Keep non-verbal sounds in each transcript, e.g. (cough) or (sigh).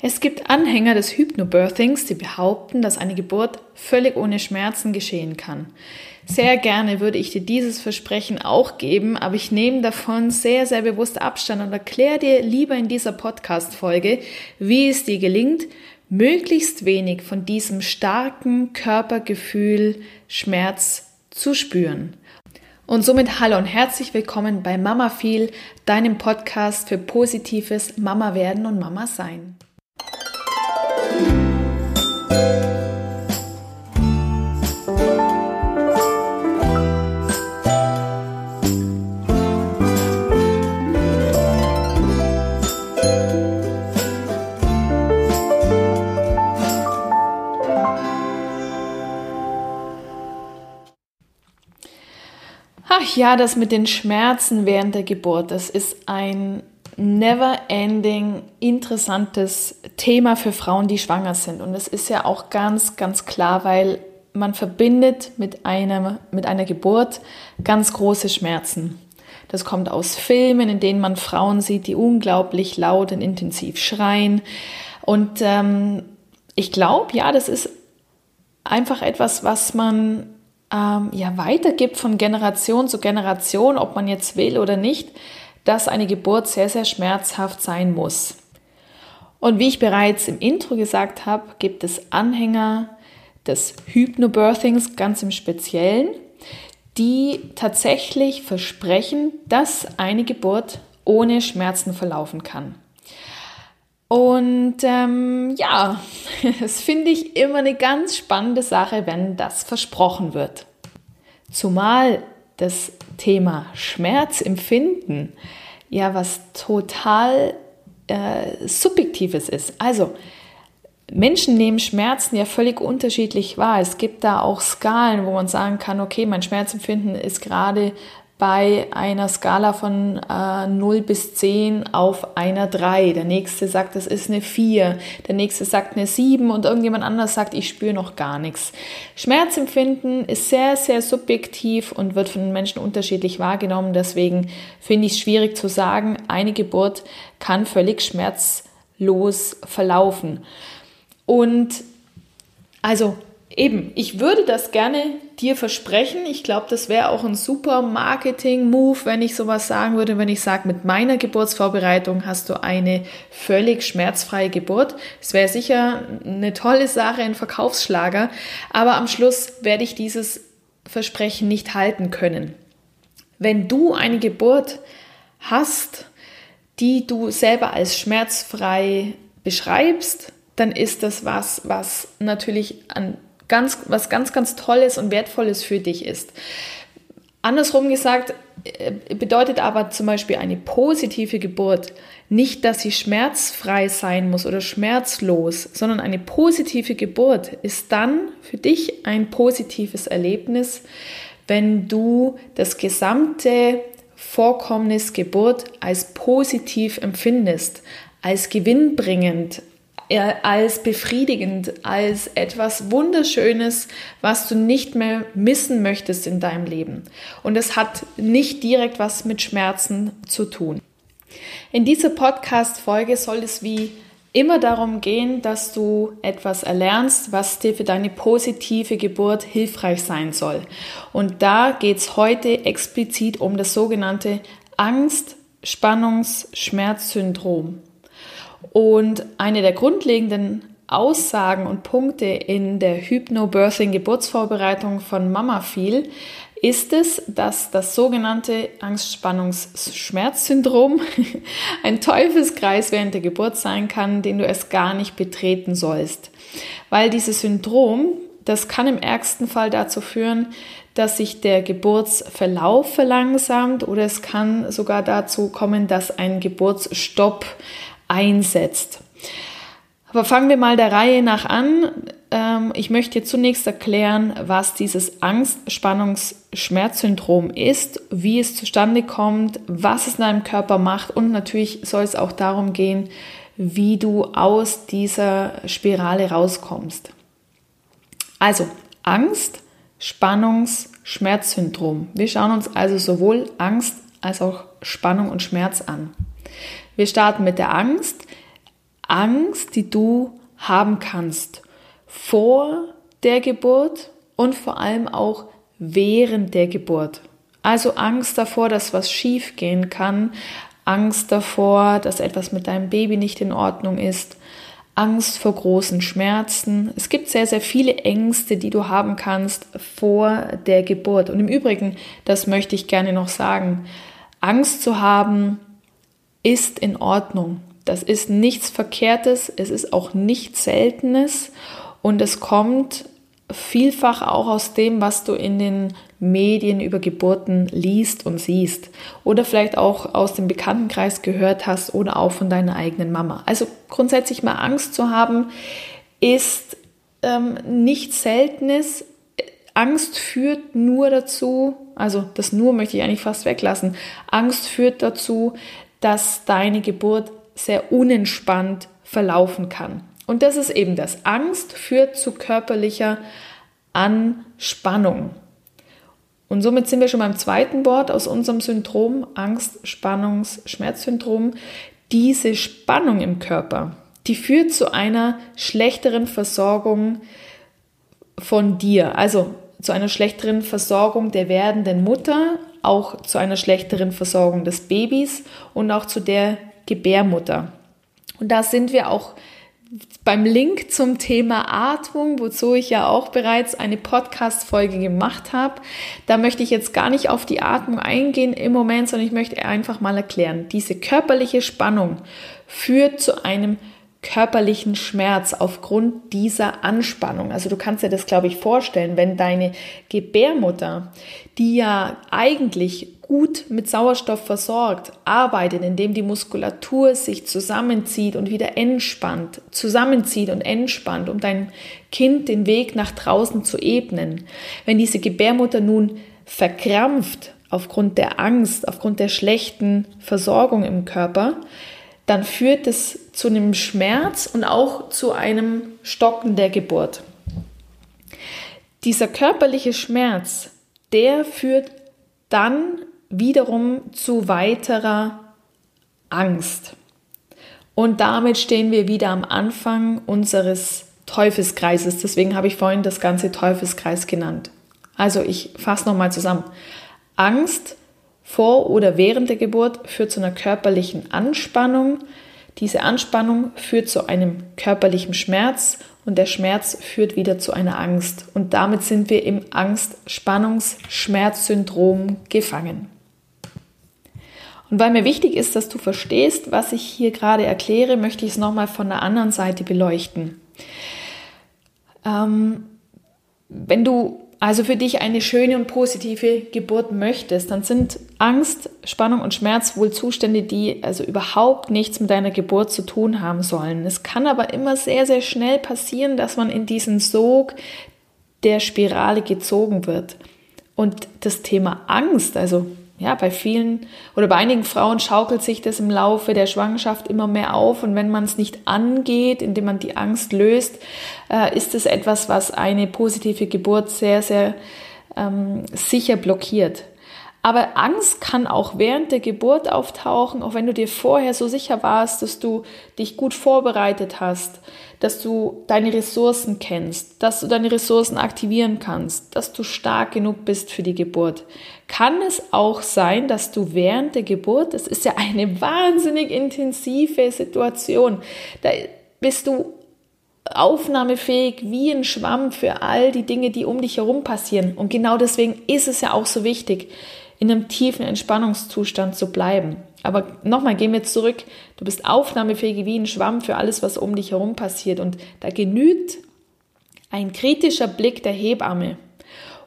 Es gibt Anhänger des Hypnobirthings, die behaupten, dass eine Geburt völlig ohne Schmerzen geschehen kann. Sehr gerne würde ich dir dieses Versprechen auch geben, aber ich nehme davon sehr, sehr bewusst Abstand und erkläre dir lieber in dieser Podcast-Folge, wie es dir gelingt, möglichst wenig von diesem starken Körpergefühl Schmerz zu spüren. Und somit hallo und herzlich willkommen bei Mama Feel, deinem Podcast für positives Mama werden und Mama sein. Ja, das mit den Schmerzen während der Geburt, das ist ein never-ending interessantes Thema für Frauen, die schwanger sind. Und es ist ja auch ganz, ganz klar, weil man verbindet mit, einem, mit einer Geburt ganz große Schmerzen. Das kommt aus Filmen, in denen man Frauen sieht, die unglaublich laut und intensiv schreien. Und ähm, ich glaube, ja, das ist einfach etwas, was man ähm, ja weitergibt von Generation zu Generation, ob man jetzt will oder nicht dass eine Geburt sehr, sehr schmerzhaft sein muss. Und wie ich bereits im Intro gesagt habe, gibt es Anhänger des Hypnobirthings ganz im Speziellen, die tatsächlich versprechen, dass eine Geburt ohne Schmerzen verlaufen kann. Und ähm, ja, (laughs) das finde ich immer eine ganz spannende Sache, wenn das versprochen wird. Zumal das Thema Schmerzempfinden ja was total äh, Subjektives ist. Also Menschen nehmen Schmerzen ja völlig unterschiedlich wahr. Es gibt da auch Skalen, wo man sagen kann, okay, mein Schmerzempfinden ist gerade bei einer Skala von äh, 0 bis 10 auf einer 3. Der nächste sagt, das ist eine 4. Der nächste sagt eine 7 und irgendjemand anders sagt, ich spüre noch gar nichts. Schmerzempfinden ist sehr, sehr subjektiv und wird von den Menschen unterschiedlich wahrgenommen. Deswegen finde ich es schwierig zu sagen, eine Geburt kann völlig schmerzlos verlaufen. Und also eben, ich würde das gerne dir versprechen. Ich glaube, das wäre auch ein super Marketing-Move, wenn ich sowas sagen würde, wenn ich sage, mit meiner Geburtsvorbereitung hast du eine völlig schmerzfreie Geburt. Es wäre sicher eine tolle Sache, ein Verkaufsschlager, aber am Schluss werde ich dieses Versprechen nicht halten können. Wenn du eine Geburt hast, die du selber als schmerzfrei beschreibst, dann ist das was, was natürlich an ganz, was ganz, ganz Tolles und Wertvolles für dich ist. Andersrum gesagt, äh, bedeutet aber zum Beispiel eine positive Geburt nicht, dass sie schmerzfrei sein muss oder schmerzlos, sondern eine positive Geburt ist dann für dich ein positives Erlebnis, wenn du das gesamte Vorkommnis Geburt als positiv empfindest, als gewinnbringend, als befriedigend, als etwas Wunderschönes, was du nicht mehr missen möchtest in deinem Leben. Und es hat nicht direkt was mit Schmerzen zu tun. In dieser Podcast-Folge soll es wie immer darum gehen, dass du etwas erlernst, was dir für deine positive Geburt hilfreich sein soll. Und da geht es heute explizit um das sogenannte Angst, Spannungs, Schmerzsyndrom. Und eine der grundlegenden Aussagen und Punkte in der Hypnobirthing-Geburtsvorbereitung von Mama Feel ist es, dass das sogenannte Angstspannungs-Schmerzsyndrom (laughs) ein Teufelskreis während der Geburt sein kann, den du es gar nicht betreten sollst. Weil dieses Syndrom, das kann im ärgsten Fall dazu führen, dass sich der Geburtsverlauf verlangsamt oder es kann sogar dazu kommen, dass ein Geburtsstopp einsetzt. Aber fangen wir mal der Reihe nach an. Ähm, ich möchte zunächst erklären, was dieses Angst-Spannungs-Schmerzsyndrom ist, wie es zustande kommt, was es in deinem Körper macht und natürlich soll es auch darum gehen, wie du aus dieser Spirale rauskommst. Also Angst, Spannungs, Schmerzsyndrom. Wir schauen uns also sowohl Angst als auch Spannung und Schmerz an. Wir starten mit der Angst. Angst, die du haben kannst vor der Geburt und vor allem auch während der Geburt. Also Angst davor, dass was schief gehen kann, Angst davor, dass etwas mit deinem Baby nicht in Ordnung ist, Angst vor großen Schmerzen. Es gibt sehr, sehr viele Ängste, die du haben kannst vor der Geburt. Und im Übrigen, das möchte ich gerne noch sagen, Angst zu haben ist in Ordnung. Das ist nichts Verkehrtes, es ist auch nichts Seltenes und es kommt vielfach auch aus dem, was du in den Medien über Geburten liest und siehst oder vielleicht auch aus dem Bekanntenkreis gehört hast oder auch von deiner eigenen Mama. Also grundsätzlich mal Angst zu haben ist ähm, nichts Seltenes. Angst führt nur dazu, also das nur möchte ich eigentlich fast weglassen, Angst führt dazu, dass deine Geburt sehr unentspannt verlaufen kann. Und das ist eben das. Angst führt zu körperlicher Anspannung. Und somit sind wir schon beim zweiten Wort aus unserem Syndrom, Angst, Spannungs, Schmerzsyndrom. Diese Spannung im Körper, die führt zu einer schlechteren Versorgung von dir, also zu einer schlechteren Versorgung der werdenden Mutter, auch zu einer schlechteren Versorgung des Babys und auch zu der Gebärmutter. Und da sind wir auch beim Link zum Thema Atmung, wozu ich ja auch bereits eine Podcast-Folge gemacht habe. Da möchte ich jetzt gar nicht auf die Atmung eingehen im Moment, sondern ich möchte einfach mal erklären. Diese körperliche Spannung führt zu einem körperlichen Schmerz aufgrund dieser Anspannung. Also du kannst dir das, glaube ich, vorstellen, wenn deine Gebärmutter, die ja eigentlich gut mit Sauerstoff versorgt, arbeitet, indem die Muskulatur sich zusammenzieht und wieder entspannt, zusammenzieht und entspannt, um dein Kind den Weg nach draußen zu ebnen. Wenn diese Gebärmutter nun verkrampft aufgrund der Angst, aufgrund der schlechten Versorgung im Körper, dann führt es zu einem Schmerz und auch zu einem Stocken der Geburt. Dieser körperliche Schmerz, der führt dann wiederum zu weiterer Angst. Und damit stehen wir wieder am Anfang unseres Teufelskreises. Deswegen habe ich vorhin das ganze Teufelskreis genannt. Also ich fasse nochmal zusammen. Angst vor oder während der Geburt führt zu einer körperlichen Anspannung. Diese Anspannung führt zu einem körperlichen Schmerz und der Schmerz führt wieder zu einer Angst. Und damit sind wir im Angst-Spannungs-Schmerzsyndrom gefangen. Und weil mir wichtig ist, dass du verstehst, was ich hier gerade erkläre, möchte ich es nochmal von der anderen Seite beleuchten. Ähm, wenn du also für dich eine schöne und positive Geburt möchtest, dann sind Angst, Spannung und Schmerz wohl Zustände, die also überhaupt nichts mit deiner Geburt zu tun haben sollen. Es kann aber immer sehr, sehr schnell passieren, dass man in diesen Sog der Spirale gezogen wird. Und das Thema Angst, also ja, bei vielen oder bei einigen Frauen schaukelt sich das im Laufe der Schwangerschaft immer mehr auf und wenn man es nicht angeht, indem man die Angst löst, äh, ist es etwas, was eine positive Geburt sehr, sehr ähm, sicher blockiert. Aber Angst kann auch während der Geburt auftauchen, auch wenn du dir vorher so sicher warst, dass du dich gut vorbereitet hast, dass du deine Ressourcen kennst, dass du deine Ressourcen aktivieren kannst, dass du stark genug bist für die Geburt. Kann es auch sein, dass du während der Geburt, das ist ja eine (laughs) wahnsinnig intensive Situation, da bist du aufnahmefähig wie ein Schwamm für all die Dinge, die um dich herum passieren. Und genau deswegen ist es ja auch so wichtig, in einem tiefen Entspannungszustand zu bleiben. Aber nochmal, gehen wir zurück. Du bist aufnahmefähig wie ein Schwamm für alles, was um dich herum passiert. Und da genügt ein kritischer Blick der Hebamme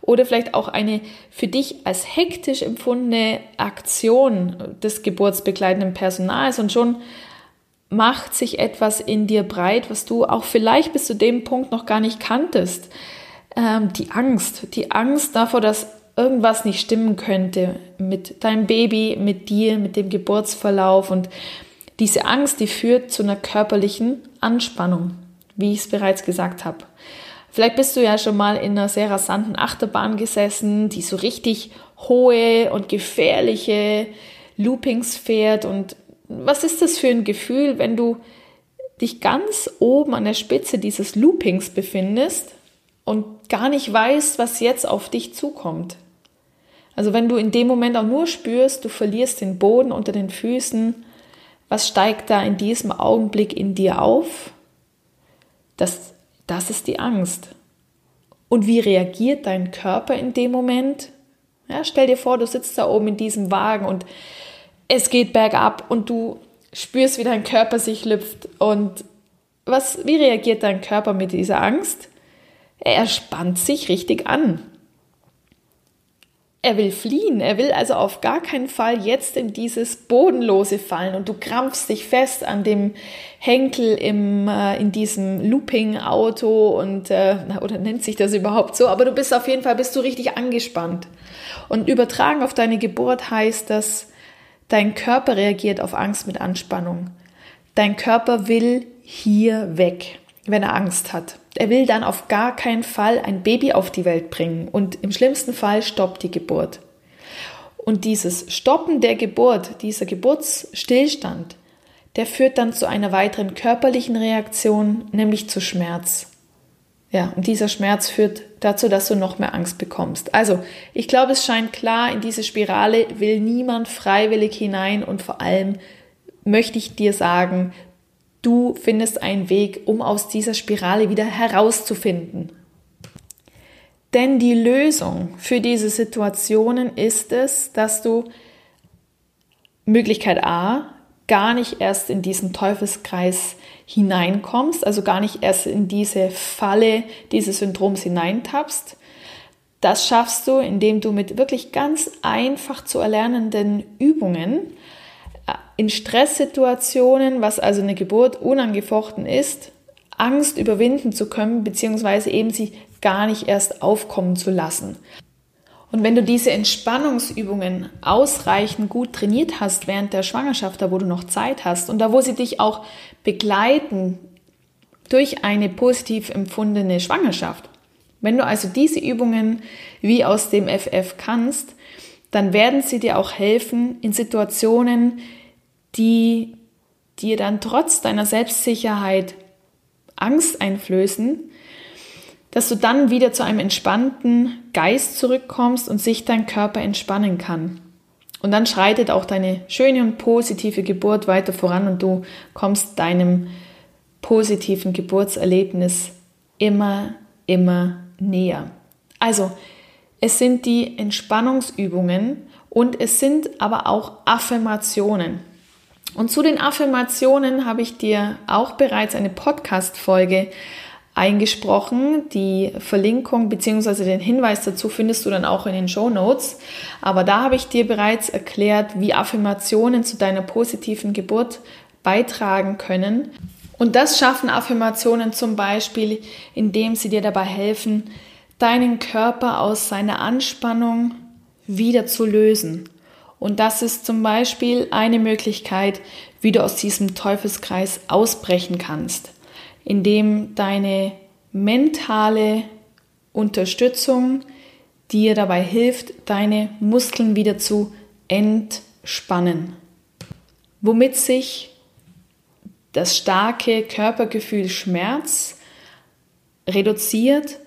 oder vielleicht auch eine für dich als hektisch empfundene Aktion des geburtsbegleitenden Personals und schon macht sich etwas in dir breit, was du auch vielleicht bis zu dem Punkt noch gar nicht kanntest. Ähm, die Angst, die Angst davor, dass irgendwas nicht stimmen könnte mit deinem Baby, mit dir, mit dem Geburtsverlauf. Und diese Angst, die führt zu einer körperlichen Anspannung, wie ich es bereits gesagt habe. Vielleicht bist du ja schon mal in einer sehr rasanten Achterbahn gesessen, die so richtig hohe und gefährliche Loopings fährt. Und was ist das für ein Gefühl, wenn du dich ganz oben an der Spitze dieses Loopings befindest und gar nicht weißt, was jetzt auf dich zukommt. Also wenn du in dem Moment auch nur spürst, du verlierst den Boden unter den Füßen, was steigt da in diesem Augenblick in dir auf? Das, das ist die Angst. Und wie reagiert dein Körper in dem Moment? Ja, stell dir vor, du sitzt da oben in diesem Wagen und es geht bergab und du spürst, wie dein Körper sich lüpft. Und was, wie reagiert dein Körper mit dieser Angst? Er spannt sich richtig an. Er will fliehen, er will also auf gar keinen Fall jetzt in dieses Bodenlose fallen und du krampfst dich fest an dem Henkel im, äh, in diesem Looping-Auto und, äh, oder nennt sich das überhaupt so, aber du bist auf jeden Fall, bist du richtig angespannt. Und übertragen auf deine Geburt heißt das, dein Körper reagiert auf Angst mit Anspannung. Dein Körper will hier weg, wenn er Angst hat. Er will dann auf gar keinen Fall ein Baby auf die Welt bringen und im schlimmsten Fall stoppt die Geburt. Und dieses Stoppen der Geburt, dieser Geburtsstillstand, der führt dann zu einer weiteren körperlichen Reaktion, nämlich zu Schmerz. Ja, und dieser Schmerz führt dazu, dass du noch mehr Angst bekommst. Also, ich glaube, es scheint klar, in diese Spirale will niemand freiwillig hinein und vor allem möchte ich dir sagen, Du findest einen Weg, um aus dieser Spirale wieder herauszufinden. Denn die Lösung für diese Situationen ist es, dass du Möglichkeit A gar nicht erst in diesen Teufelskreis hineinkommst, also gar nicht erst in diese Falle dieses Syndroms hineintappst. Das schaffst du, indem du mit wirklich ganz einfach zu erlernenden Übungen in Stresssituationen, was also eine Geburt unangefochten ist, Angst überwinden zu können, beziehungsweise eben sie gar nicht erst aufkommen zu lassen. Und wenn du diese Entspannungsübungen ausreichend gut trainiert hast während der Schwangerschaft, da wo du noch Zeit hast und da wo sie dich auch begleiten durch eine positiv empfundene Schwangerschaft, wenn du also diese Übungen wie aus dem FF kannst, dann werden sie dir auch helfen in Situationen, die dir dann trotz deiner Selbstsicherheit Angst einflößen, dass du dann wieder zu einem entspannten Geist zurückkommst und sich dein Körper entspannen kann. Und dann schreitet auch deine schöne und positive Geburt weiter voran und du kommst deinem positiven Geburtserlebnis immer, immer näher. Also, es sind die Entspannungsübungen und es sind aber auch Affirmationen. Und zu den Affirmationen habe ich dir auch bereits eine Podcast-Folge eingesprochen. Die Verlinkung bzw. den Hinweis dazu findest du dann auch in den Show Notes. Aber da habe ich dir bereits erklärt, wie Affirmationen zu deiner positiven Geburt beitragen können. Und das schaffen Affirmationen zum Beispiel, indem sie dir dabei helfen, deinen Körper aus seiner Anspannung wieder zu lösen. Und das ist zum Beispiel eine Möglichkeit, wie du aus diesem Teufelskreis ausbrechen kannst, indem deine mentale Unterstützung dir dabei hilft, deine Muskeln wieder zu entspannen, womit sich das starke Körpergefühl Schmerz reduziert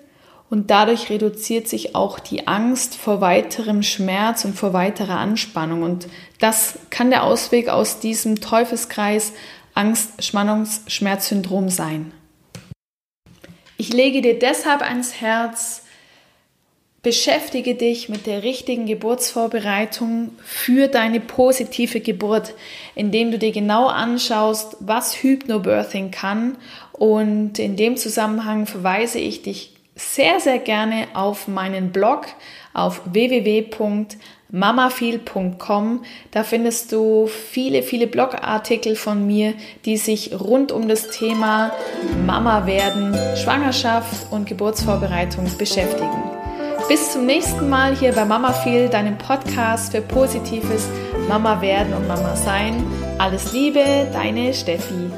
und dadurch reduziert sich auch die Angst vor weiterem Schmerz und vor weiterer Anspannung. Und das kann der Ausweg aus diesem Teufelskreis Angst, Spannungs, Schmerzsyndrom sein. Ich lege dir deshalb ans Herz, beschäftige dich mit der richtigen Geburtsvorbereitung für deine positive Geburt, indem du dir genau anschaust, was Hypnobirthing kann. Und in dem Zusammenhang verweise ich dich sehr, sehr gerne auf meinen Blog auf www.mamafeel.com. Da findest du viele, viele Blogartikel von mir, die sich rund um das Thema Mama werden, Schwangerschaft und Geburtsvorbereitung beschäftigen. Bis zum nächsten Mal hier bei Mama Feel, deinem Podcast für positives Mama werden und Mama sein. Alles Liebe, deine Steffi.